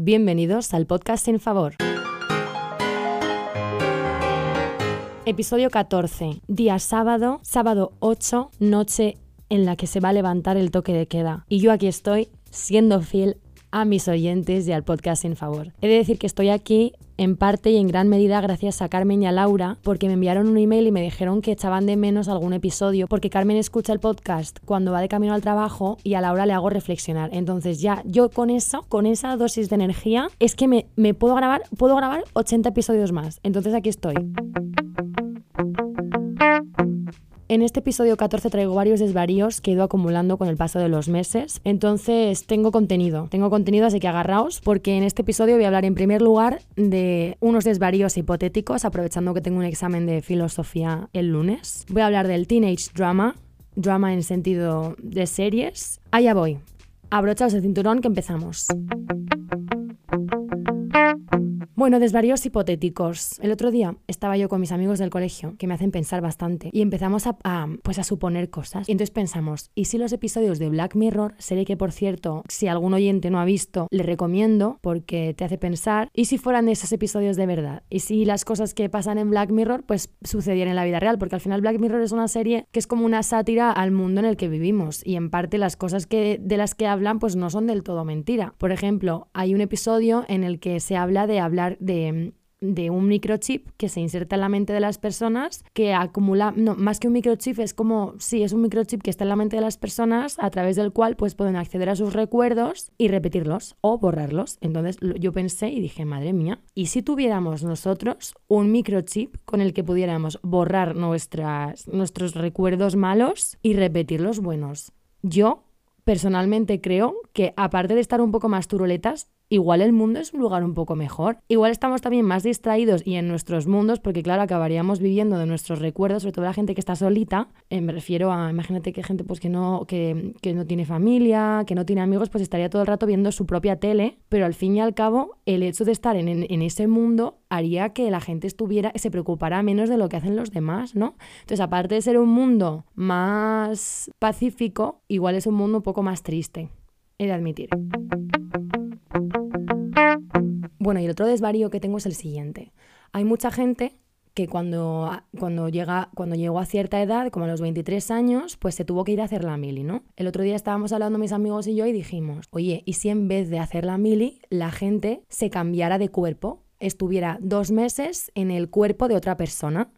Bienvenidos al podcast Sin Favor. Episodio 14. Día sábado, sábado 8, noche en la que se va a levantar el toque de queda. Y yo aquí estoy siendo fiel a mis oyentes y al podcast Sin Favor. He de decir que estoy aquí en parte y en gran medida gracias a Carmen y a Laura, porque me enviaron un email y me dijeron que echaban de menos algún episodio, porque Carmen escucha el podcast cuando va de camino al trabajo y a Laura le hago reflexionar. Entonces ya yo con eso, con esa dosis de energía, es que me, me puedo grabar, puedo grabar 80 episodios más. Entonces aquí estoy. En este episodio 14 traigo varios desvaríos que he ido acumulando con el paso de los meses. Entonces tengo contenido, tengo contenido, así que agarraos, porque en este episodio voy a hablar en primer lugar de unos desvaríos hipotéticos, aprovechando que tengo un examen de filosofía el lunes. Voy a hablar del teenage drama, drama en sentido de series. Allá voy. Abrochaos el cinturón que empezamos. Bueno, desvaríos hipotéticos. El otro día estaba yo con mis amigos del colegio, que me hacen pensar bastante, y empezamos a, pues a suponer cosas. Y entonces pensamos, ¿y si los episodios de Black Mirror, serie que por cierto, si algún oyente no ha visto, le recomiendo porque te hace pensar, ¿y si fueran esos episodios de verdad? ¿Y si las cosas que pasan en Black Mirror, pues sucedieran en la vida real? Porque al final Black Mirror es una serie que es como una sátira al mundo en el que vivimos, y en parte las cosas que, de las que hablan, pues no son del todo mentira. Por ejemplo, hay un episodio en el que se habla de hablar de, un microchip que se inserta en la mente de las personas, que acumula, no, más que un microchip, es como, sí, es un microchip que está en la mente de las personas a través del cual pues pueden acceder a sus recuerdos y repetirlos o borrarlos. Entonces yo pensé y dije, madre mía, ¿y si tuviéramos nosotros un microchip con el que pudiéramos borrar nuestras, nuestros recuerdos malos y repetir los buenos? Yo personalmente creo que aparte de estar un poco más turuletas, igual el mundo es un lugar un poco mejor. Igual estamos también más distraídos y en nuestros mundos, porque claro, acabaríamos viviendo de nuestros recuerdos, sobre todo la gente que está solita. Eh, me refiero a, imagínate que gente pues que no, que, que, no tiene familia, que no tiene amigos, pues estaría todo el rato viendo su propia tele, pero al fin y al cabo, el hecho de estar en, en, ese mundo haría que la gente estuviera, se preocupara menos de lo que hacen los demás, ¿no? Entonces, aparte de ser un mundo más pacífico, igual es un mundo un poco más triste, he de admitir. Bueno, y el otro desvarío que tengo es el siguiente. Hay mucha gente que cuando, cuando, llega, cuando llegó a cierta edad, como a los 23 años, pues se tuvo que ir a hacer la mili, ¿no? El otro día estábamos hablando mis amigos y yo y dijimos, oye, ¿y si en vez de hacer la mili, la gente se cambiara de cuerpo? Estuviera dos meses en el cuerpo de otra persona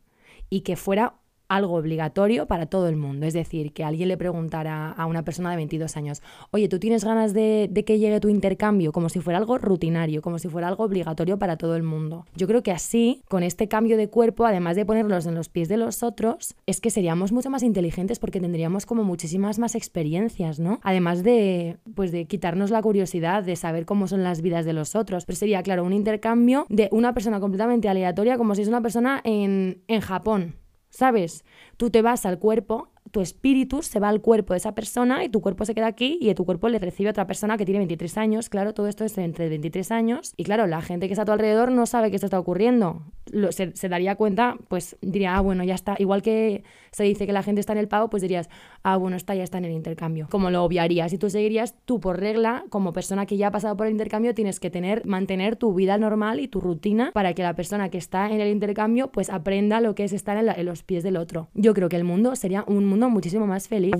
y que fuera algo obligatorio para todo el mundo. Es decir, que alguien le preguntara a una persona de 22 años, oye, ¿tú tienes ganas de, que llegue tu intercambio? Como si fuera algo rutinario, como si fuera algo obligatorio para todo el mundo. Yo creo que así, con este cambio de cuerpo, además de ponerlos en los pies de los otros, es que seríamos mucho más inteligentes porque tendríamos como muchísimas más experiencias, ¿no? Además de, pues de quitarnos la curiosidad de saber cómo son las vidas de los otros. Pero sería, claro, un intercambio de una persona completamente aleatoria como si es una persona en, en Japón. ¿Sabes? Tú te vas al cuerpo tu espíritu se va al cuerpo de esa persona y tu cuerpo se queda aquí y tu cuerpo le recibe a otra persona que tiene 23 años. Claro, todo esto es entre 23 años. Y claro, la gente que está a tu alrededor no sabe que esto está ocurriendo. Se, daría cuenta, pues diría, ah, bueno, ya está. Igual que se dice que la gente está en el pago, pues dirías, ah, bueno, está, ya está en el intercambio. Como lo obviarías y tú seguirías, tú por regla, como persona que ya ha pasado por el intercambio, tienes que tener, mantener tu vida normal y tu rutina para que la persona que está en el intercambio, pues aprenda lo que es estar en los pies del otro. Yo creo que el mundo sería un mundo muchísimo más feliz.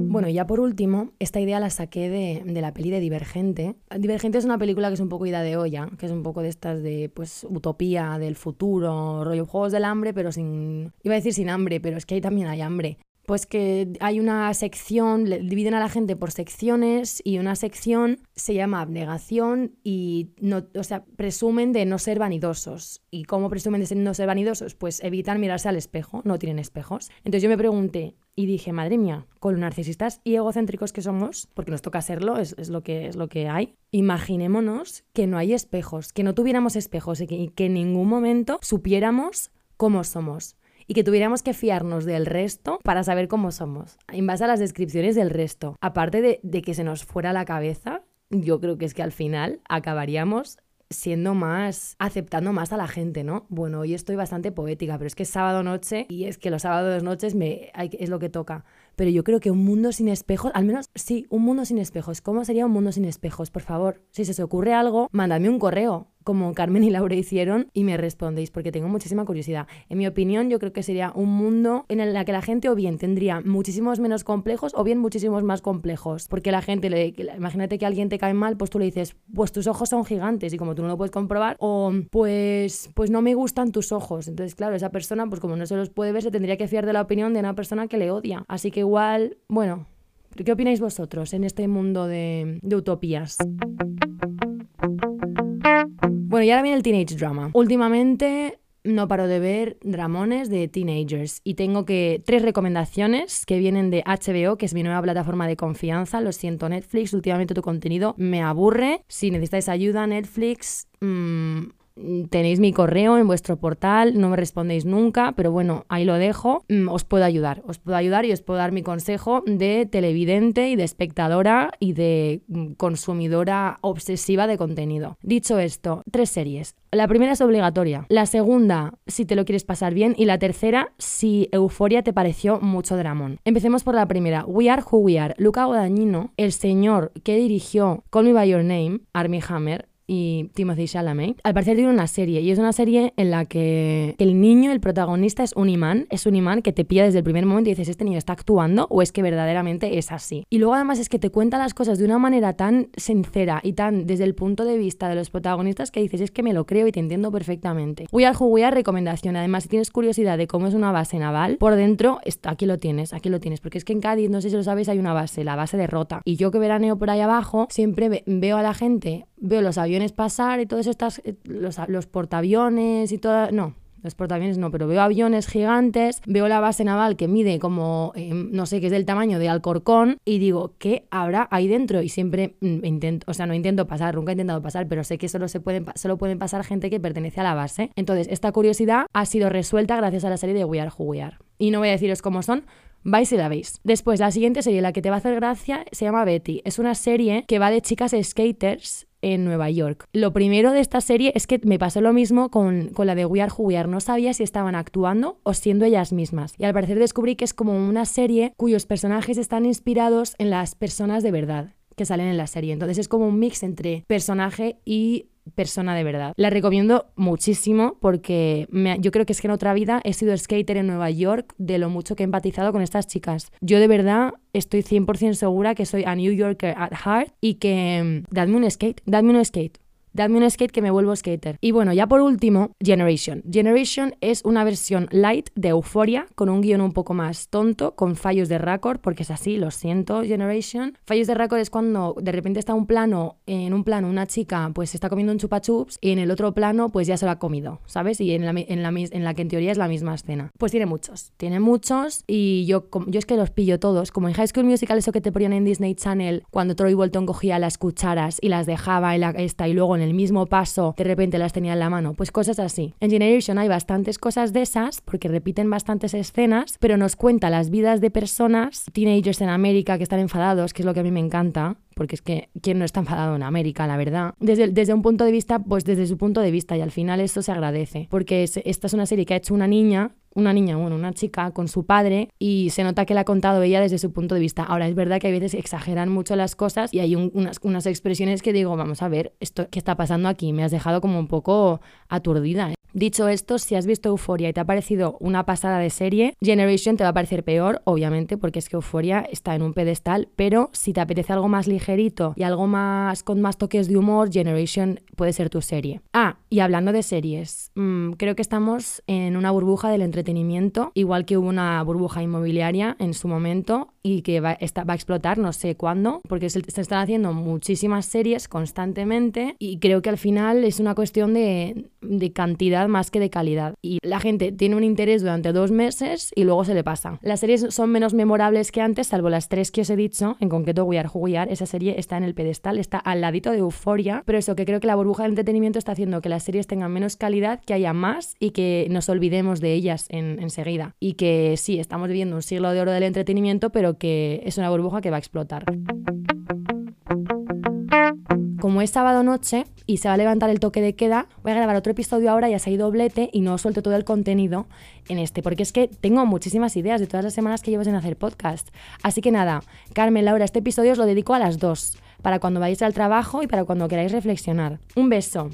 Bueno, y ya por último, esta idea la saqué de, la peli de Divergente. Divergente es una película que es un poco ida de olla, que es un poco de estas de, pues, utopía del futuro, rollo juegos del hambre, pero sin... Iba a decir sin hambre, pero es que ahí también hay hambre pues que hay una sección, dividen a la gente por secciones y una sección se llama abnegación y no, o sea, presumen de no ser vanidosos. ¿Y cómo presumen de no ser vanidosos? Pues evitan mirarse al espejo, no tienen espejos. Entonces yo me pregunté y dije, madre mía, con los narcisistas y egocéntricos que somos, porque nos toca serlo, es, lo, que, es lo que hay, imaginémonos que no hay espejos, que no tuviéramos espejos y que en ningún momento supiéramos cómo somos y que tuviéramos que fiarnos del resto para saber cómo somos, en base a las descripciones del resto. Aparte de, que se nos fuera la cabeza, yo creo que es que al final acabaríamos siendo más, aceptando más a la gente, ¿no? Bueno, hoy estoy bastante poética, pero es que es sábado noche y es que los sábados noches me, es lo que toca. pero yo creo que un mundo sin espejos, al menos sí, un mundo sin espejos. ¿Cómo sería un mundo sin espejos? Por favor, si se os ocurre algo, mándame un correo como Carmen y Laura hicieron y me respondéis porque tengo muchísima curiosidad. En mi opinión, yo creo que sería un mundo en el que la gente o bien tendría muchísimos menos complejos o bien muchísimos más complejos. Porque la gente, le, imagínate que alguien te cae mal, pues tú le dices, pues tus ojos son gigantes y como tú no lo puedes comprobar, o pues, pues no me gustan tus ojos. Entonces, claro, esa persona, pues como no se los puede ver, se tendría que fiar de la opinión de una persona que le odia. Así que igual, bueno, ¿qué opináis vosotros en este mundo de, de utopías? Bueno, y ahora viene el teenage drama. Últimamente no paro de ver dramones de teenagers y tengo que tres recomendaciones que vienen de HBO, que es mi nueva plataforma de confianza. Lo siento Netflix, últimamente tu contenido me aburre. Si necesitáis ayuda Netflix, mmm, tenéis mi correo en vuestro portal, no me respondéis nunca, pero bueno, ahí lo dejo. Mm, os puedo ayudar, os puedo ayudar y os puedo dar mi consejo de televidente y de espectadora y de mm, consumidora obsesiva de contenido. Dicho esto, tres series. La primera es obligatoria, la segunda si te lo quieres pasar bien y la tercera si Euforia te pareció mucho dramón. Empecemos por la primera, We Are Who We Are. Luca Guadagnino, el señor que dirigió Call Me By Your Name, Armie Hammer, y Timothy Chalamet, al parecer tiene una serie y es una serie en la que el niño, el protagonista, es un imán, es un imán que te pilla desde el primer momento y dices, ¿este niño está actuando o es que verdaderamente es así? Y luego además es que te cuenta las cosas de una manera tan sincera y tan desde el punto de vista de los protagonistas que dices, es que me lo creo y te entiendo perfectamente. We Are Who We recomendación. Además, si tienes curiosidad de cómo es una base naval, por dentro, aquí lo tienes, aquí lo tienes, porque es que en Cádiz, no sé si lo sabéis, hay una base, la base de Rota. Y yo que veraneo por ahí abajo, siempre veo a la gente, veo los aviones pasar y todos estas, eh, los, los portaaviones y todas, no, los portaaviones no, pero veo aviones gigantes, veo la base naval que mide como, eh, no sé, que es del tamaño de Alcorcón y digo, ¿qué habrá ahí dentro? Y siempre mm, intento, o sea, no intento pasar, nunca he intentado pasar, pero sé que solo, se pueden, solo pueden pasar gente que pertenece a la base. Entonces, esta curiosidad ha sido resuelta gracias a la serie de We Are. Y no voy a deciros cómo son, vais y la veis. Después, la siguiente serie, la que te va a hacer gracia, se llama Betty. Es una serie que va de chicas skaters en Nueva York. Lo primero de esta serie es que me pasó lo mismo con, la de We Are Who We Are. No sabía si estaban actuando o siendo ellas mismas. Y al parecer descubrí que es como una serie cuyos personajes están inspirados en las personas de verdad que salen en la serie. Entonces es como un mix entre personaje y persona de verdad. La recomiendo muchísimo porque yo creo que es que en otra vida he sido skater en Nueva York de lo mucho que he empatizado con estas chicas. Yo de verdad estoy 100% segura que soy a New Yorker at heart y que mm, dadme un skate, dadme un skate. Dadme un skate que me vuelvo skater. Y bueno, ya por último, Generation. Generation es una versión light de Euphoria, con un guion un poco más tonto, con fallos de récord, porque es así, lo siento, Generation. Fallos de récord es cuando de repente está un plano, en un plano una chica pues está comiendo un chupa chups y en el otro plano pues ya se lo ha comido, ¿sabes? Y en la, en la, en la que en teoría es la misma escena. Pues tiene muchos, tiene muchos y yo, yo es que los pillo todos. Como en High School Musical, eso que te ponían en Disney Channel, cuando Troy Bolton cogía las cucharas y las dejaba en la, esta y luego el mismo paso de repente las tenía en la mano. Pues cosas así. En Generation hay bastantes cosas de esas porque repiten bastantes escenas, pero nos cuenta las vidas de personas, teenagers en América que están enfadados, que es lo que a mí me encanta, porque es que quién no está enfadado en América, la verdad. Desde, desde un punto de vista, pues desde su punto de vista y al final eso se agradece, porque esta es una serie que ha hecho una niña una niña, bueno, una chica con su padre y se nota que la ha contado ella desde su punto de vista. Ahora, es verdad que hay veces exageran mucho las cosas y hay unas, unas expresiones que digo, vamos a ver, esto qué está pasando aquí, me has dejado como un poco aturdida. Dicho esto, si has visto Euforia y te ha parecido una pasada de serie, Generation te va a parecer peor, obviamente, porque es que Euforia está en un pedestal, pero si te apetece algo más ligerito y algo más con más toques de humor, Generation puede ser tu serie. Ah, y hablando de series, mmm, creo que estamos en una burbuja del entretenimiento, igual que hubo una burbuja inmobiliaria en su momento y que va, va a explotar no sé cuándo, porque se, se, están haciendo muchísimas series constantemente y creo que al final es una cuestión de, de, cantidad más que de calidad. Y la gente tiene un interés durante dos meses y luego se le pasa. Las series son menos memorables que antes, salvo las tres que os he dicho, en concreto We Are Who esa serie está en el pedestal, está al ladito de Euforia, pero eso que creo que la burbuja del entretenimiento está haciendo que las series tengan menos calidad, que haya más y que nos olvidemos de ellas en, enseguida. Y que sí, estamos viviendo un siglo de oro del entretenimiento, que es una burbuja que va a explotar. Como es sábado noche, y se va a levantar el toque de queda, voy a grabar otro episodio ahora, ya se doblete y no suelto todo el contenido en este, porque es que tengo muchísimas ideas de todas las semanas que llevo sin hacer podcast. Así que nada, Carmen, Laura, este episodio os lo dedico a las dos, para cuando vayáis al trabajo y para cuando queráis reflexionar. Un beso.